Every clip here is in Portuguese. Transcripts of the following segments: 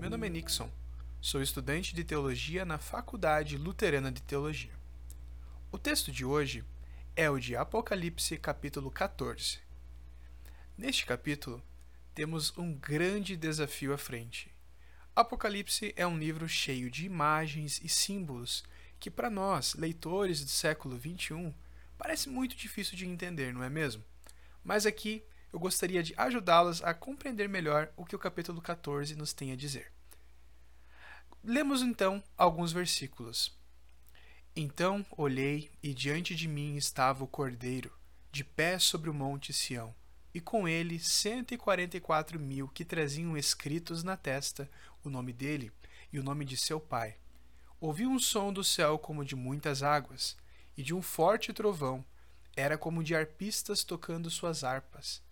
Meu nome é Nixon. Sou estudante de teologia na Faculdade Luterana de Teologia. O texto de hoje é o de Apocalipse, capítulo 14. Neste capítulo, temos um grande desafio à frente. Apocalipse é um livro cheio de imagens e símbolos que, para nós, leitores do século XXI, parece muito difícil de entender, não é mesmo? Mas aqui eu gostaria de ajudá-las a compreender melhor o que o capítulo 14 nos tem a dizer. Lemos então alguns versículos. Então olhei, e diante de mim estava o Cordeiro, de pé sobre o monte Sião, e com ele cento e quarenta e quatro mil que traziam escritos na testa o nome dele e o nome de seu pai. Ouvi um som do céu como de muitas águas, e de um forte trovão, era como de arpistas tocando suas harpas.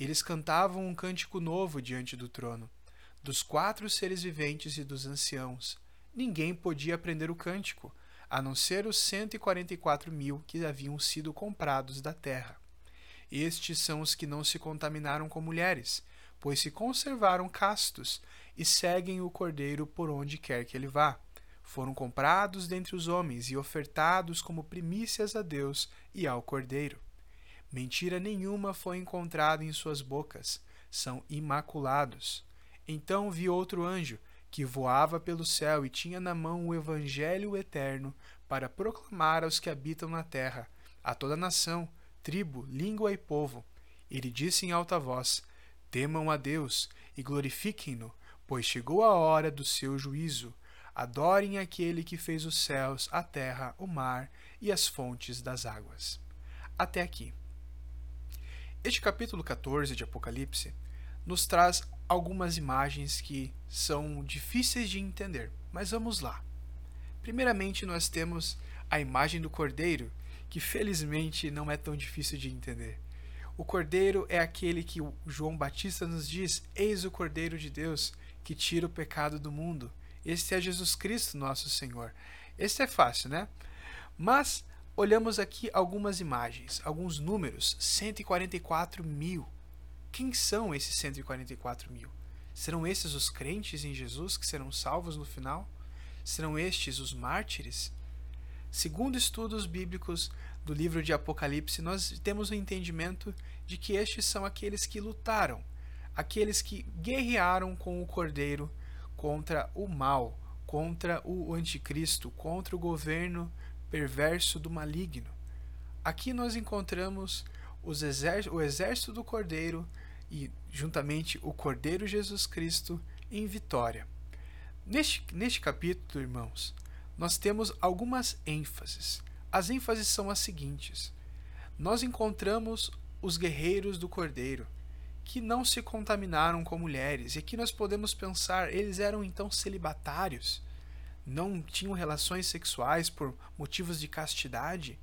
Eles cantavam um cântico novo diante do trono, dos quatro seres viventes e dos anciãos. Ninguém podia aprender o cântico, a não ser os cento e quarenta e quatro mil que haviam sido comprados da terra. Estes são os que não se contaminaram com mulheres, pois se conservaram castos e seguem o Cordeiro por onde quer que ele vá. Foram comprados dentre os homens e ofertados como primícias a Deus e ao Cordeiro. Mentira nenhuma foi encontrada em suas bocas, são imaculados. Então vi outro anjo, que voava pelo céu e tinha na mão o Evangelho eterno para proclamar aos que habitam na terra, a toda nação, tribo, língua e povo. Ele disse em alta voz: Temam a Deus e glorifiquem-no, pois chegou a hora do seu juízo. Adorem aquele que fez os céus, a terra, o mar e as fontes das águas. Até aqui. Este capítulo 14 de Apocalipse nos traz algumas imagens que são difíceis de entender, mas vamos lá. Primeiramente, nós temos a imagem do cordeiro, que felizmente não é tão difícil de entender. O cordeiro é aquele que João Batista nos diz: Eis o cordeiro de Deus que tira o pecado do mundo. Este é Jesus Cristo, nosso Senhor. Este é fácil, né? Mas olhamos aqui algumas imagens, alguns números: 144 mil. Quem são esses 144 mil? Serão esses os crentes em Jesus que serão salvos no final? Serão estes os mártires? Segundo estudos bíblicos do livro de Apocalipse, nós temos o entendimento de que estes são aqueles que lutaram, aqueles que guerrearam com o Cordeiro contra o mal, contra o anticristo, contra o governo perverso do maligno. Aqui nós encontramos o exército do Cordeiro e, juntamente, o Cordeiro Jesus Cristo em vitória. Neste, neste capítulo, irmãos, nós temos algumas ênfases. As ênfases são as seguintes: nós encontramos os guerreiros do Cordeiro, que não se contaminaram com mulheres, e aqui nós podemos pensar, eles eram então celibatários não tinham relações sexuais por motivos de castidade,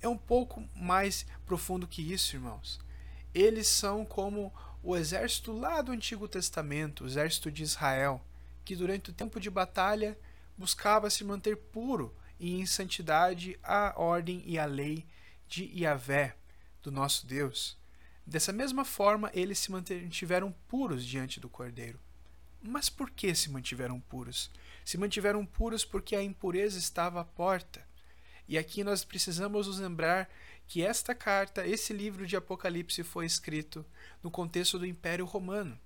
é um pouco mais profundo que isso, irmãos. Eles são como o exército lá do Antigo Testamento, o exército de Israel, que durante o tempo de batalha buscava se manter puro e em santidade a ordem e a lei de Yahvé, do nosso Deus. Dessa mesma forma, eles se mantiveram puros diante do Cordeiro. Mas por que se mantiveram puros? Se mantiveram puros porque a impureza estava à porta. E aqui nós precisamos nos lembrar que esta carta, esse livro de Apocalipse, foi escrito no contexto do Império Romano.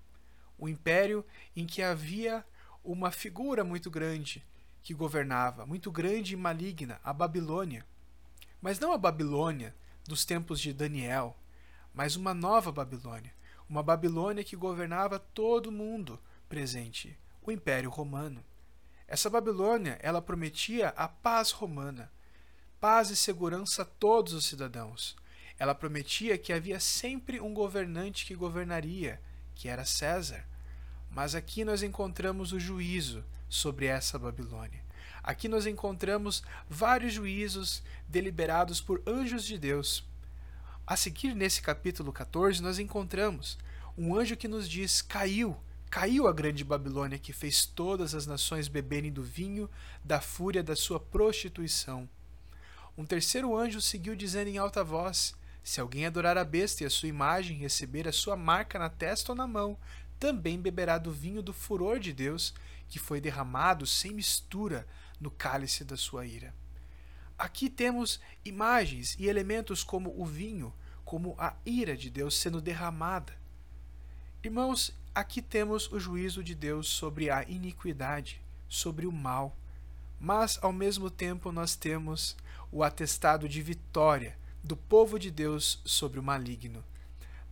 O império em que havia uma figura muito grande que governava, muito grande e maligna, a Babilônia. Mas não a Babilônia dos tempos de Daniel, mas uma nova Babilônia, uma Babilônia que governava todo o mundo presente, o Império Romano. Essa Babilônia, ela prometia a paz romana, paz e segurança a todos os cidadãos. Ela prometia que havia sempre um governante que governaria, que era César. Mas aqui nós encontramos o juízo sobre essa Babilônia. Aqui nós encontramos vários juízos deliberados por anjos de Deus. A seguir, nesse capítulo 14, nós encontramos um anjo que nos diz: caiu, Caiu a grande Babilônia que fez todas as nações beberem do vinho da fúria da sua prostituição. Um terceiro anjo seguiu dizendo em alta voz: Se alguém adorar a besta e a sua imagem, receber a sua marca na testa ou na mão, também beberá do vinho do furor de Deus, que foi derramado sem mistura no cálice da sua ira. Aqui temos imagens e elementos como o vinho, como a ira de Deus sendo derramada. Irmãos, aqui temos o juízo de Deus sobre a iniquidade, sobre o mal. Mas, ao mesmo tempo, nós temos o atestado de vitória do povo de Deus sobre o maligno.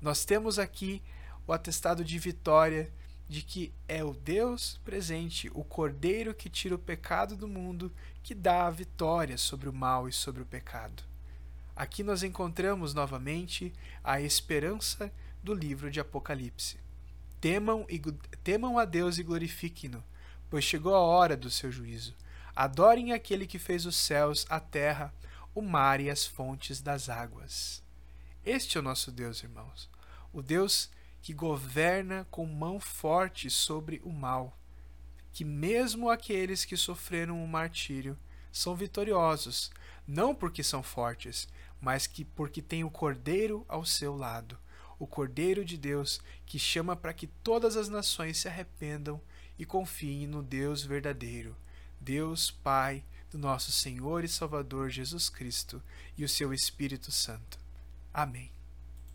Nós temos aqui o atestado de vitória de que é o Deus presente, o Cordeiro que tira o pecado do mundo, que dá a vitória sobre o mal e sobre o pecado. Aqui nós encontramos novamente a esperança do livro de Apocalipse. Temam, e, temam a Deus e glorifiquem-no, pois chegou a hora do seu juízo. Adorem aquele que fez os céus, a terra, o mar e as fontes das águas. Este é o nosso Deus, irmãos. O Deus que governa com mão forte sobre o mal, que mesmo aqueles que sofreram o martírio são vitoriosos, não porque são fortes, mas que porque tem o Cordeiro ao seu lado, o Cordeiro de Deus que chama para que todas as nações se arrependam e confiem no Deus verdadeiro, Deus Pai do nosso Senhor e Salvador Jesus Cristo e o seu Espírito Santo. Amém.